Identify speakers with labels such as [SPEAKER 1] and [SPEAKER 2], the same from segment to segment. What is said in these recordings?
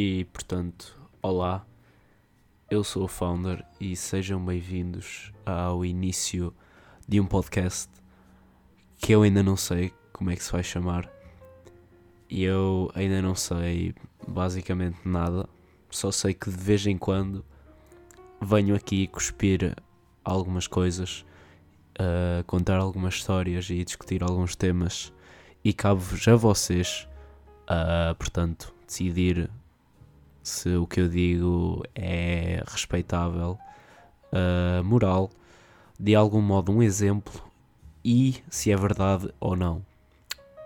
[SPEAKER 1] E portanto, olá, eu sou o Founder e sejam bem-vindos ao início de um podcast que eu ainda não sei como é que se vai chamar. E eu ainda não sei basicamente nada, só sei que de vez em quando venho aqui cuspir algumas coisas, uh, contar algumas histórias e discutir alguns temas. E cabe-vos a vocês, uh, portanto, decidir se o que eu digo é respeitável, uh, moral, de algum modo um exemplo e se é verdade ou não.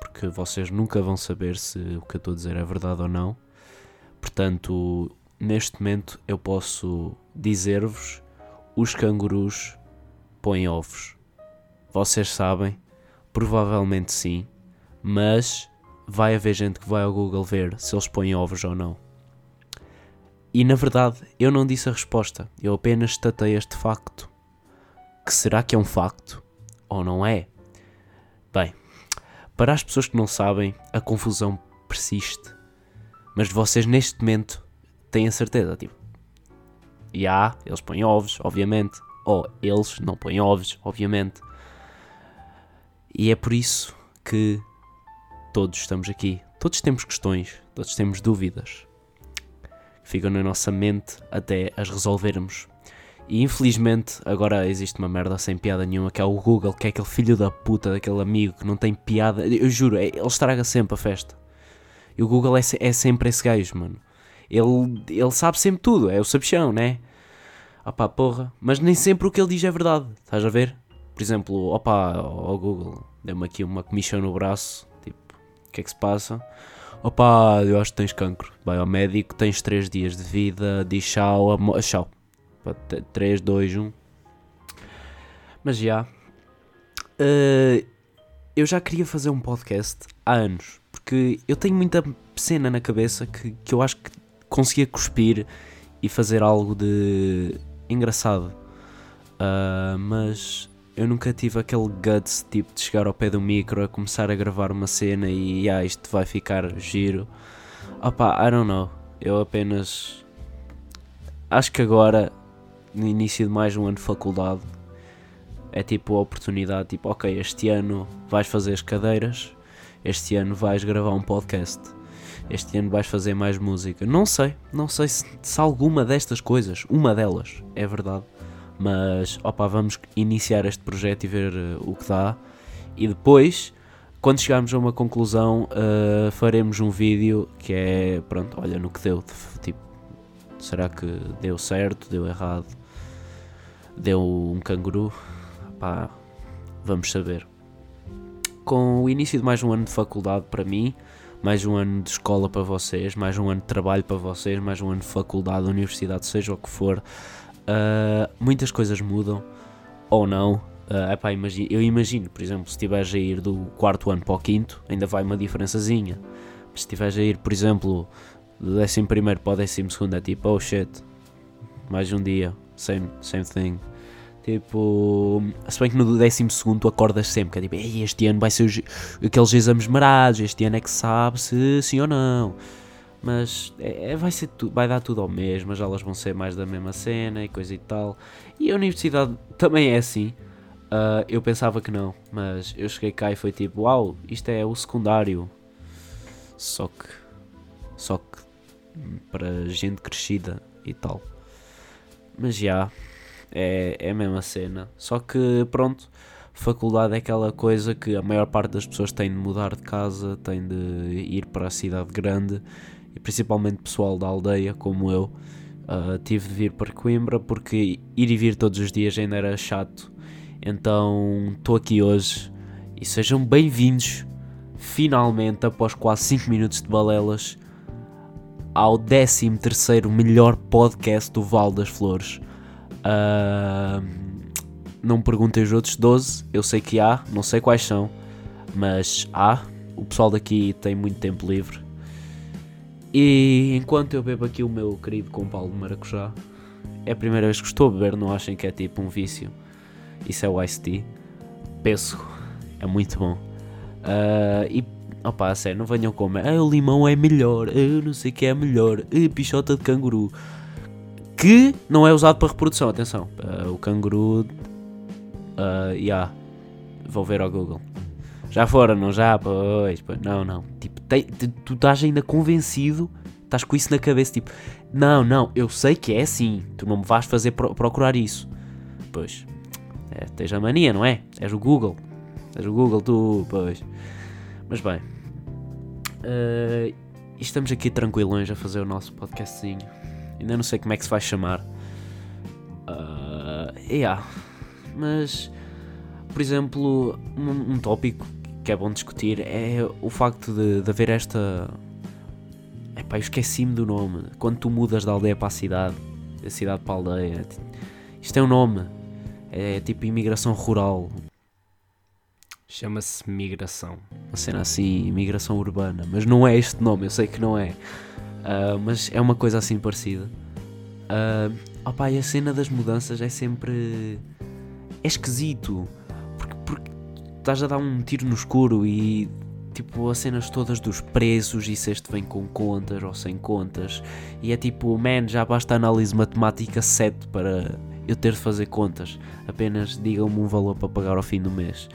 [SPEAKER 1] Porque vocês nunca vão saber se o que eu estou a dizer é verdade ou não. Portanto, neste momento eu posso dizer-vos: os cangurus põem ovos. Vocês sabem? Provavelmente sim, mas vai haver gente que vai ao Google ver se eles põem ovos ou não. E na verdade, eu não disse a resposta, eu apenas estatei este facto. Que será que é um facto ou não é? Bem, para as pessoas que não sabem, a confusão persiste. Mas vocês neste momento têm a certeza, tipo, e há, eles põem ovos, obviamente, ou eles não põem ovos, obviamente. E é por isso que todos estamos aqui. Todos temos questões, todos temos dúvidas. Ficam na nossa mente até as resolvermos. E infelizmente agora existe uma merda sem piada nenhuma que é o Google, que é aquele filho da puta daquele amigo que não tem piada. Eu juro, é, ele estraga sempre a festa. E o Google é, é sempre esse gajo, mano. Ele, ele sabe sempre tudo, é o sabichão, né? Opá, porra. Mas nem sempre o que ele diz é verdade, estás a ver? Por exemplo, opá, ao Google, deu-me aqui uma comissão no braço, tipo, o que é que se passa? Opá, eu acho que tens cancro. Vai ao médico, tens 3 dias de vida, diz tchau, tchau. 3, 2, 1. Mas já. Uh, eu já queria fazer um podcast há anos, porque eu tenho muita cena na cabeça que, que eu acho que conseguia cuspir e fazer algo de engraçado. Uh, mas eu nunca tive aquele guts tipo de chegar ao pé do micro a começar a gravar uma cena e ah, isto vai ficar giro. Opá, I don't know. Eu apenas acho que agora, no início de mais um ano de faculdade, é tipo a oportunidade, tipo, ok, este ano vais fazer as cadeiras, este ano vais gravar um podcast, este ano vais fazer mais música. Não sei, não sei se, se alguma destas coisas, uma delas, é verdade. Mas, opa, vamos iniciar este projeto e ver uh, o que dá. E depois, quando chegarmos a uma conclusão, uh, faremos um vídeo que é, pronto, olha no que deu. Tipo, será que deu certo, deu errado? Deu um canguru? Pá, vamos saber. Com o início de mais um ano de faculdade para mim, mais um ano de escola para vocês, mais um ano de trabalho para vocês, mais um ano de faculdade, universidade, seja o que for, Uh, muitas coisas mudam ou não. Uh, epá, imagine, eu imagino, por exemplo, se estiveres a ir do quarto ano para o quinto, ainda vai uma diferençazinha. Se estiveres a ir, por exemplo, do décimo primeiro para o décimo segundo, é tipo, oh shit, mais um dia, same, same thing. Tipo, se bem que no décimo segundo tu acordas sempre, que é tipo, este ano vai ser os, aqueles exames marados, este ano é que sabe se sim ou não. Mas é, é, vai, ser tu, vai dar tudo ao mesmo, as aulas vão ser mais da mesma cena e coisa e tal. E a universidade também é assim. Uh, eu pensava que não, mas eu cheguei cá e foi tipo, uau, isto é o secundário. Só que. Só que. para gente crescida e tal. Mas já. É, é a mesma cena. Só que, pronto. Faculdade é aquela coisa que a maior parte das pessoas tem de mudar de casa, tem de ir para a cidade grande e principalmente pessoal da aldeia como eu, uh, tive de vir para Coimbra porque ir e vir todos os dias ainda era chato. Então estou aqui hoje e sejam bem-vindos finalmente após quase 5 minutos de balelas ao 13 melhor podcast do Val das Flores. Uh, não perguntem os outros 12, eu sei que há, não sei quais são, mas há. O pessoal daqui tem muito tempo livre e enquanto eu bebo aqui o meu querido com pau de maracujá, é a primeira vez que estou a beber, não achem que é tipo um vício. Isso é o Ice Tea. Pêssego, é muito bom. Uh, e Opa, a sério, não venham com ah, o limão é melhor, ah, não sei que é melhor, ah, pichota de canguru. Que não é usado para reprodução, atenção. Uh, o canguru. Uh, yeah. Vou ver ao Google. Já foram, não já? Pois, pois. Não, não. Tipo, te, tu estás ainda convencido, estás com isso na cabeça, tipo, não, não, eu sei que é assim, tu não me vais fazer pro, procurar isso. Pois, é, tens a mania, não é? És o Google. És o Google, tu, pois. Mas bem, uh, estamos aqui tranquilões a fazer o nosso podcastzinho. Ainda não sei como é que se vai chamar. Uh, yeah. Mas, por exemplo, um, um tópico que é bom discutir é o facto de, de haver esta. Epá, eu esqueci-me do nome. Quando tu mudas da aldeia para a cidade, da cidade para a aldeia. Isto é um nome. É tipo imigração rural. Chama-se migração. Uma cena assim, imigração urbana. Mas não é este nome, eu sei que não é. Uh, mas é uma coisa assim parecida. Uh, opa, e a cena das mudanças é sempre. É esquisito. Estás a dar um tiro no escuro e. Tipo, as cenas todas dos preços e se este vem com contas ou sem contas. E é tipo, man, já basta análise matemática 7 para eu ter de fazer contas. Apenas digam-me um valor para pagar ao fim do mês.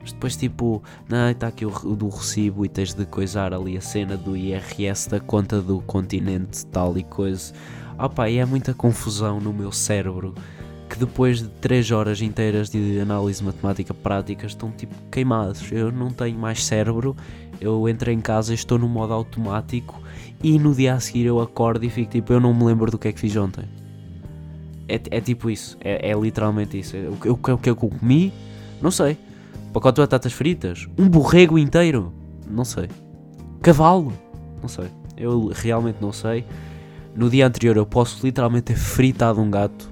[SPEAKER 1] Mas depois, tipo, não, está aqui o, do recibo e tens de coisar ali a cena do IRS da conta do continente, tal e coisa. Opa, e é muita confusão no meu cérebro depois de 3 horas inteiras de análise matemática prática estão tipo queimados. Eu não tenho mais cérebro, eu entro em casa e estou no modo automático e no dia a seguir eu acordo e fico tipo, eu não me lembro do que é que fiz ontem. É, é tipo isso, é, é literalmente isso. O que, o que eu comi, não sei pacote de batatas fritas, um borrego inteiro, não sei. Cavalo, não sei. Eu realmente não sei. No dia anterior eu posso literalmente ter fritado um gato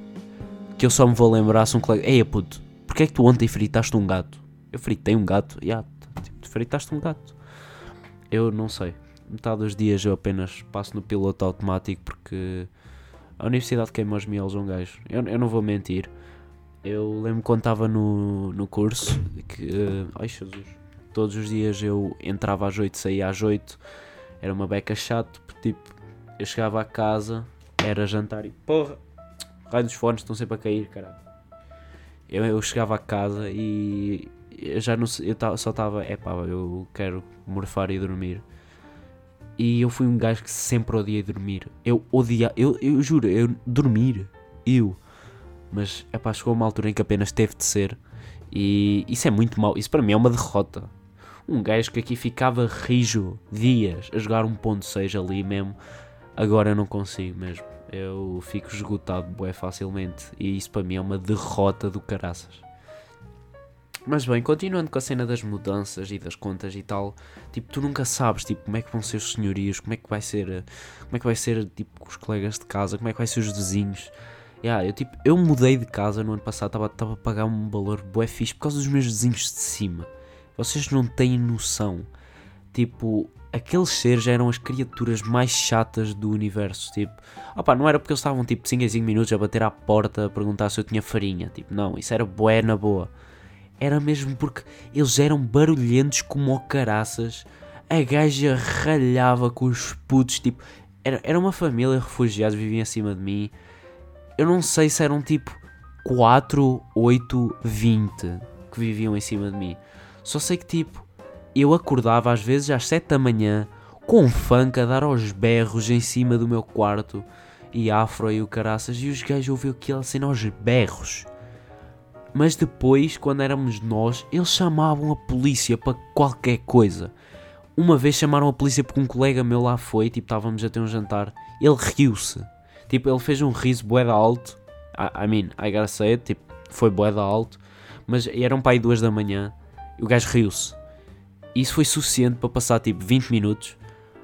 [SPEAKER 1] que eu só me vou lembrar se um colega. Ei puto, porquê é que tu ontem fritaste um gato? Eu fritei um gato, e yeah, tipo, fritaste um gato. Eu não sei. Metade dos dias eu apenas passo no piloto automático porque a universidade queima os mielos um gajo. Eu, eu não vou mentir. Eu lembro quando estava no, no curso que. Uh, ai Jesus. Todos os dias eu entrava às 8, saía às 8. Era uma beca chato, porque tipo, eu chegava a casa, era jantar e. Porra! Raio dos fones estão sempre a cair, caralho. Eu, eu chegava a casa e. Eu já não eu só estava. É pá, eu quero morfar e dormir. E eu fui um gajo que sempre odiei dormir. Eu odia. Eu, eu juro, eu dormir. Eu mas é pá, chegou uma altura em que apenas teve de ser. E isso é muito mau. Isso para mim é uma derrota. Um gajo que aqui ficava rijo dias a jogar 1.6 ali mesmo. Agora eu não consigo mesmo. Eu fico esgotado bué facilmente. E isso para mim é uma derrota do caraças. Mas bem, continuando com a cena das mudanças e das contas e tal, tipo, tu nunca sabes, tipo, como é que vão ser os senhorios, como é que vai ser, como é que vai ser, tipo, os colegas de casa, como é que vai ser os vizinhos. Yeah, eu, tipo, eu mudei de casa no ano passado, estava a pagar um valor bué fixe por causa dos meus vizinhos de cima. Vocês não têm noção. Tipo, aqueles seres eram as criaturas mais chatas do universo. Tipo, opa, não era porque eles estavam tipo 5 em 5 minutos a bater à porta a perguntar se eu tinha farinha. Tipo, não, isso era bué na boa. Era mesmo porque eles eram barulhentos como caraças. A gaja ralhava com os putos. Tipo, era, era uma família de refugiados, viviam acima de mim eu não sei se eram tipo 4, 8, 20 que viviam em cima de mim. Só sei que tipo, eu acordava às vezes às 7 da manhã com um funk a dar aos berros em cima do meu quarto e afro e o caraças e os gajos ouviam aquilo assim aos berros. Mas depois, quando éramos nós, eles chamavam a polícia para qualquer coisa. Uma vez chamaram a polícia porque um colega meu lá foi, tipo, estávamos a ter um jantar, ele riu-se. Tipo, ele fez um riso boeda alto. I, I mean, I gotta say it, tipo, foi boeda alto. Mas eram para aí duas da manhã e o gajo riu-se. Isso foi suficiente para passar tipo 20 minutos.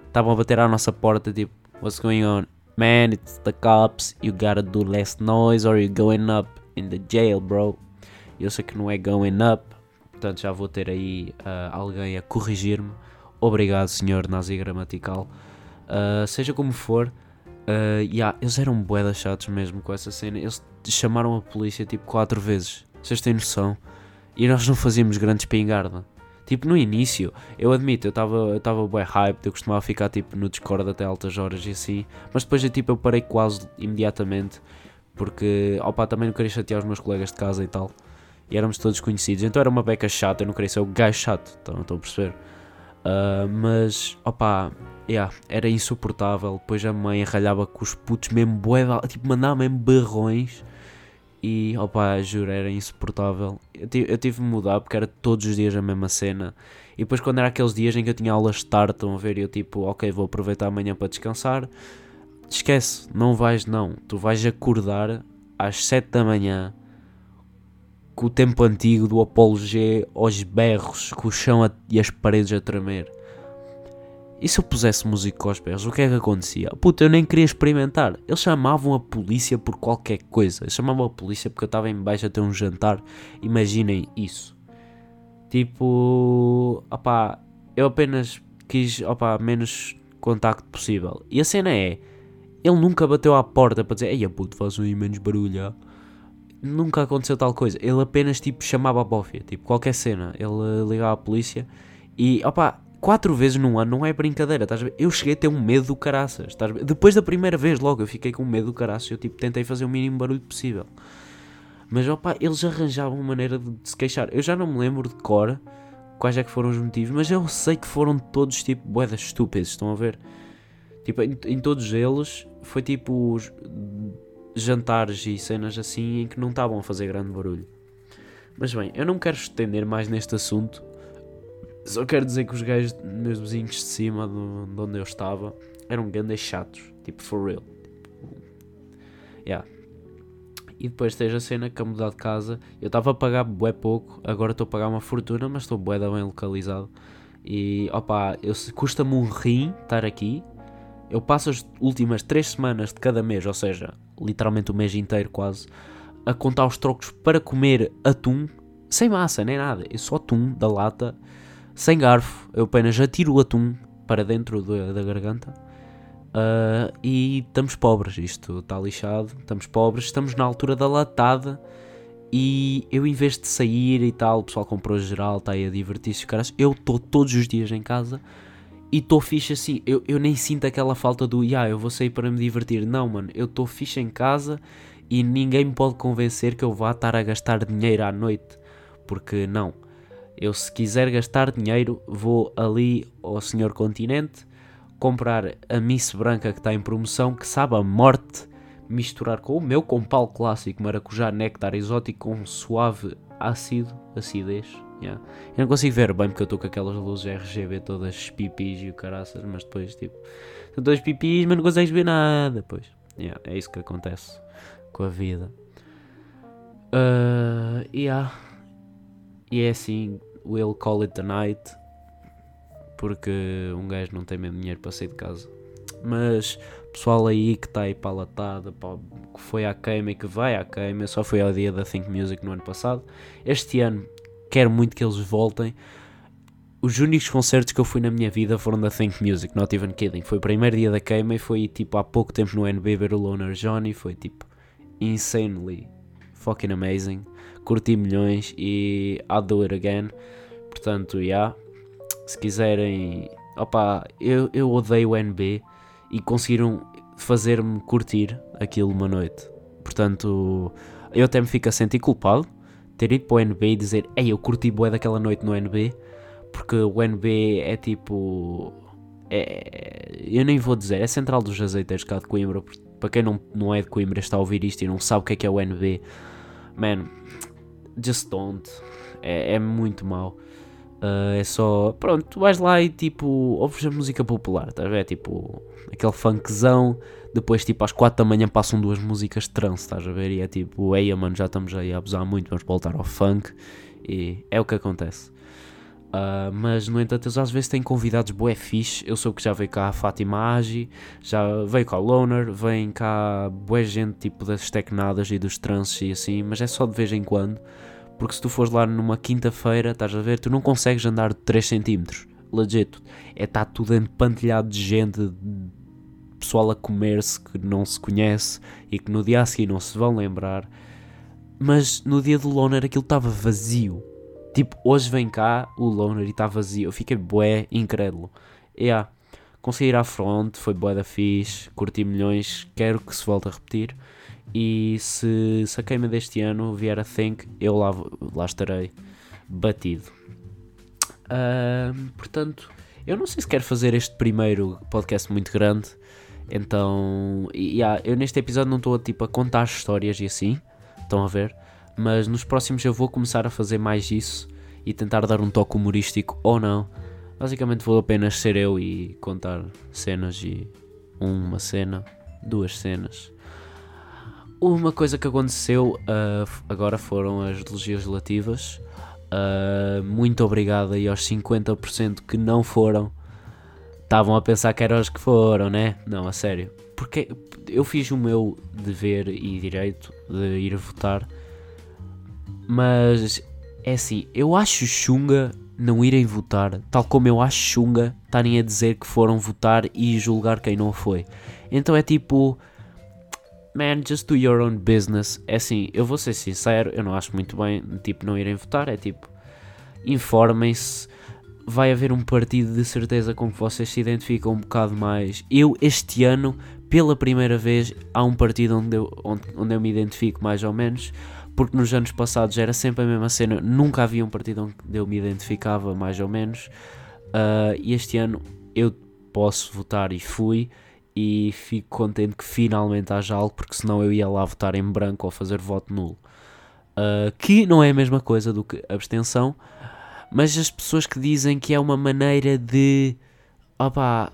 [SPEAKER 1] Estavam a bater à nossa porta, tipo, what's going on? Man, it's the cops. You gotta do less noise or you're going up in the jail, bro. Eu sei que não é going up, portanto já vou ter aí uh, alguém a corrigir-me. Obrigado, senhor nazi gramatical. Uh, seja como for, Uh, yeah, eles eram boedas chatos mesmo com essa cena. Eles chamaram a polícia tipo quatro vezes. Vocês têm noção? E nós não fazíamos grande espingarda. Tipo, no início, eu admito, eu estava bem hype, eu costumava ficar tipo no Discord até altas horas e assim, mas depois eu, tipo, eu parei quase imediatamente, porque, opa, também não queria chatear os meus colegas de casa e tal, e éramos todos conhecidos, então era uma beca chata, eu não queria ser o gajo chato, então, estão a perceber? Uh, mas, opa, yeah, era insuportável, depois a mãe ralhava com os putos mesmo bué, tipo, mandava mesmo barrões, e opa, juro, era insuportável. Eu tive, eu tive de mudar porque era todos os dias a mesma cena. E depois, quando era aqueles dias em que eu tinha aulas de tarde, estão a ver, eu tipo, ok, vou aproveitar amanhã para descansar. Esquece, não vais, não. Tu vais acordar às 7 da manhã com o tempo antigo do Apolo G aos berros, com o chão a, e as paredes a tremer. E se eu pusesse música aos berros, o que é que acontecia? Puta, eu nem queria experimentar. Eles chamavam a polícia por qualquer coisa. Eles chamavam a polícia porque eu estava em baixo a ter um jantar. Imaginem isso. Tipo, opá, eu apenas quis, opá, menos contacto possível. E a cena é, ele nunca bateu à porta para dizer, ei, puto, faz um menos barulho. Nunca aconteceu tal coisa. Ele apenas, tipo, chamava a bófia. Tipo, qualquer cena. Ele ligava à polícia e, opá, quatro vezes num ano não é brincadeira, estás a ver? Eu cheguei a ter um medo do caraças, estás a ver? Depois da primeira vez logo eu fiquei com medo do caraças, eu tipo tentei fazer o mínimo barulho possível. Mas opa, eles arranjavam uma maneira de, se queixar. Eu já não me lembro de cor quais é que foram os motivos, mas eu sei que foram todos tipo boedas estúpidas, estão a ver? Tipo, em, em todos eles foi tipo jantares e cenas assim em que não estavam a fazer grande barulho. Mas bem, eu não quero estender mais neste assunto só quero dizer que os gajos, meus vizinhos de cima de, de onde eu estava, eram grandes chatos. Tipo, for real. Tipo, yeah. E depois tens a cena que a mudar de casa, eu estava a pagar bué pouco, agora estou a pagar uma fortuna, mas estou bué da bem localizado. E opa, custa-me um rim estar aqui. Eu passo as últimas 3 semanas de cada mês, ou seja, literalmente o mês inteiro quase, a contar os trocos para comer atum, sem massa nem nada, é só atum da lata sem garfo, eu apenas atiro o atum para dentro da, garganta uh, e estamos pobres. Isto está lixado, estamos pobres, estamos na altura da latada. E eu, em vez de sair e tal, o pessoal comprou geral, está aí a divertir-se, caras. Eu estou todos os dias em casa e estou fixe assim. Eu, eu nem sinto aquela falta do, yeah, eu vou sair para me divertir. Não, mano, eu estou fixe em casa e ninguém me pode convencer que eu vá estar a gastar dinheiro à noite. Porque não. Eu, se quiser gastar dinheiro, vou ali ao Senhor Continente comprar a Miss Branca que está em promoção, que sabe a morte, misturar com o meu compal clássico maracujá néctar exótico com suave ácido, acidez. Yeah. Eu não consigo ver bem porque eu estou com aquelas luzes RGB todas pipis e o caraças, mas depois tipo, são todas pipis, mas não consegues ver nada. Pois, yeah, é isso que acontece com a vida. Uh, yeah. E é assim, we'll call it a night. Porque um gajo não tem mesmo dinheiro para sair de casa. Mas pessoal aí que está aí para a latada, que foi à queima e que vai à queima, só foi ao dia da Think Music no ano passado. Este ano quero muito que eles voltem. Os únicos concertos que eu fui na minha vida foram da Think Music, not even kidding. Foi o primeiro dia da queima e foi tipo há pouco tempo no NB ver o Loner Johnny. Foi tipo insanely fucking amazing curti milhões e I'll do it again. Portanto, já. Yeah, se quiserem. Opa, eu, eu odeio o NB e conseguiram fazer-me curtir aquilo uma noite. Portanto, eu até me fico a sentir culpado ter ido para o NB e dizer Ei, eu curti bué daquela noite no NB porque o NB é tipo. É, eu nem vou dizer, é Central dos Azeiteiros cá de Coimbra. Para quem não, não é de Coimbra está a ouvir isto e não sabe o que é que é o NB, man, just don't. É, é muito mau. Uh, é só, pronto, tu vais lá e tipo, ouves a música popular, estás a ver? Tipo, aquele funkzão. Depois, tipo, às 4 da manhã passam duas músicas de trance, estás a ver? E é tipo, eia, mano, já estamos aí a abusar muito, vamos voltar ao funk. E é o que acontece. Uh, mas, no entanto, eles às vezes têm convidados bué fixe. Eu sou que já veio cá a Fátima Agi, já veio cá o Loner, vem cá bué gente tipo das tecnadas e dos trances e assim, mas é só de vez em quando. Porque se tu fores lá numa quinta-feira, estás a ver, tu não consegues andar 3 cm. Legit. É está tudo empantilhado de gente, de pessoal a comer-se que não se conhece e que no dia a seguir não se vão lembrar. Mas no dia do Loner aquilo estava vazio Tipo, hoje vem cá o loner e está vazio. Eu fiquei bué incrédulo. Yeah, consegui ir à frente, foi bué da fixe, curti milhões, quero que se volte a repetir. E se, se a queima deste ano vier a Think, eu lá, lá estarei batido. Uh, portanto, eu não sei se quero fazer este primeiro podcast muito grande. Então, yeah, eu neste episódio não estou tipo, a contar histórias e assim. Estão a ver? Mas nos próximos eu vou começar a fazer mais isso e tentar dar um toque humorístico ou não. Basicamente vou apenas ser eu e contar cenas e uma cena, duas cenas. Uma coisa que aconteceu uh, agora foram as legislativas. Uh, muito obrigado aí aos 50% que não foram. Estavam a pensar que eram os que foram, né? Não, a sério. Porque eu fiz o meu dever e direito de ir votar. Mas é assim, eu acho chunga não irem votar, tal como eu acho chunga estarem a dizer que foram votar e julgar quem não foi. Então é tipo, man, just do your own business. É assim, eu vou ser sincero, eu não acho muito bem, tipo, não irem votar. É tipo, informem-se. Vai haver um partido de certeza com que vocês se identificam um bocado mais. Eu, este ano, pela primeira vez, há um partido onde eu, onde, onde eu me identifico mais ou menos. Porque nos anos passados era sempre a mesma cena, nunca havia um partido onde eu me identificava mais ou menos. Uh, e este ano eu posso votar e fui e fico contente que finalmente haja algo, porque senão eu ia lá votar em branco ou fazer voto nulo. Uh, que não é a mesma coisa do que abstenção, mas as pessoas que dizem que é uma maneira de opa,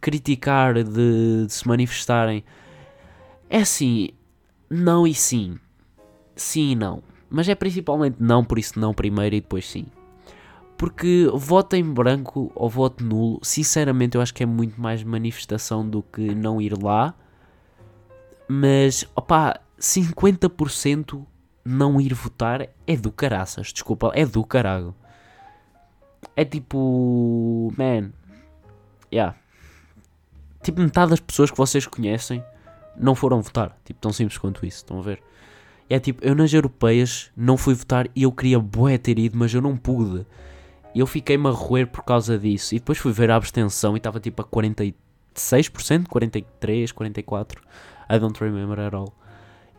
[SPEAKER 1] criticar, de, de se manifestarem, é assim, não e sim. Sim e não. Mas é principalmente não, por isso não primeiro e depois sim. Porque voto em branco ou voto nulo, sinceramente, eu acho que é muito mais manifestação do que não ir lá. Mas, opá, 50% não ir votar é do caraças. Desculpa, é do carago. É tipo. Man. Yeah. Tipo, metade das pessoas que vocês conhecem não foram votar. Tipo, tão simples quanto isso. Estão a ver? É tipo, eu nas europeias não fui votar e eu queria bué ter ido, mas eu não pude. E eu fiquei-me a roer por causa disso. E depois fui ver a abstenção e estava tipo a 46%, 43%, 44%. I don't remember at all.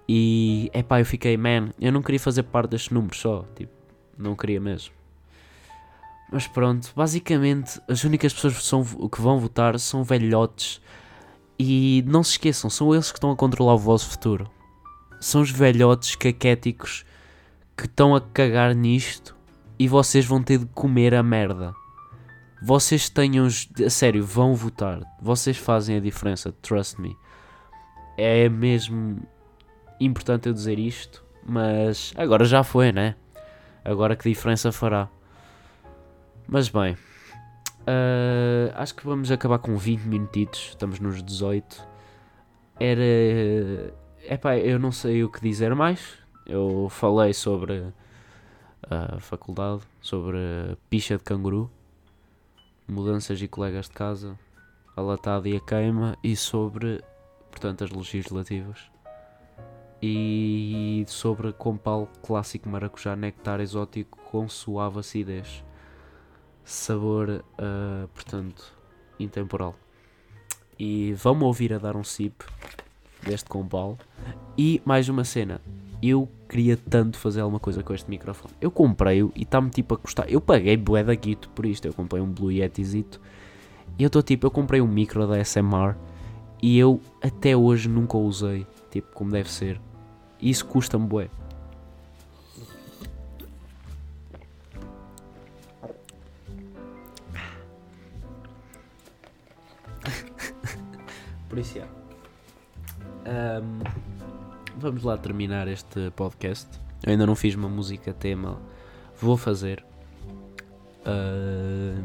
[SPEAKER 1] E é pá, eu fiquei, man, eu não queria fazer parte destes números só. Tipo, não queria mesmo. Mas pronto, basicamente as únicas pessoas que, são, que vão votar são velhotes. E não se esqueçam, são eles que estão a controlar o vosso futuro. São os velhotes caquéticos que estão a cagar nisto e vocês vão ter de comer a merda. Vocês tenham. A sério, vão votar. Vocês fazem a diferença, trust me. É mesmo importante eu dizer isto, mas agora já foi, né? Agora que diferença fará? Mas bem, uh, acho que vamos acabar com 20 minutitos. Estamos nos 18. Era. Epá, eu não sei o que dizer mais. Eu falei sobre a faculdade, sobre a picha de canguru, mudanças e colegas de casa, a latada e a queima e sobre, portanto, as legislativas. E sobre compal clássico maracujá nectar exótico com suave acidez. Sabor, uh, portanto, intemporal. E vamos ouvir a dar um sip deste compal. E mais uma cena eu queria tanto fazer alguma coisa com este microfone. Eu comprei-o e está-me tipo a custar. Eu paguei bué da guito por isto. Eu comprei um Blue Yetizito. E eu estou tipo, eu comprei um micro da SMR e eu até hoje nunca o usei, tipo, como deve ser. E isso custa-me bué. Por isso, é. Um, vamos lá terminar este podcast. Eu ainda não fiz uma música tema, vou fazer. Uh,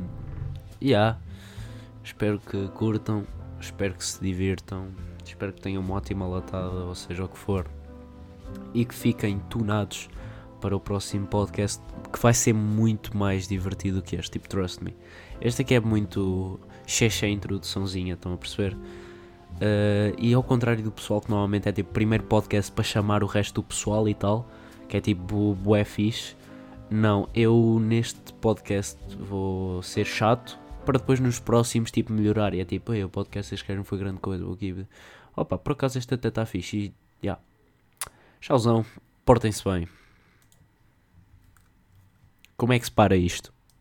[SPEAKER 1] yeah. Espero que curtam, espero que se divirtam, espero que tenham uma ótima latada, ou seja o que for, e que fiquem tunados para o próximo podcast que vai ser muito mais divertido que este, tipo, trust me. Este aqui é muito checha introduçãozinha, estão a perceber? Uh, e ao contrário do pessoal que normalmente é tipo primeiro podcast para chamar o resto do pessoal e tal, que é tipo bué fixe, Não, eu neste podcast vou ser chato para depois nos próximos tipo melhorar. E é tipo, o podcast este não foi grande coisa. Vou aqui. Opa, por acaso este até está fixe. E, yeah. Tchauzão, portem-se bem. Como é que se para isto?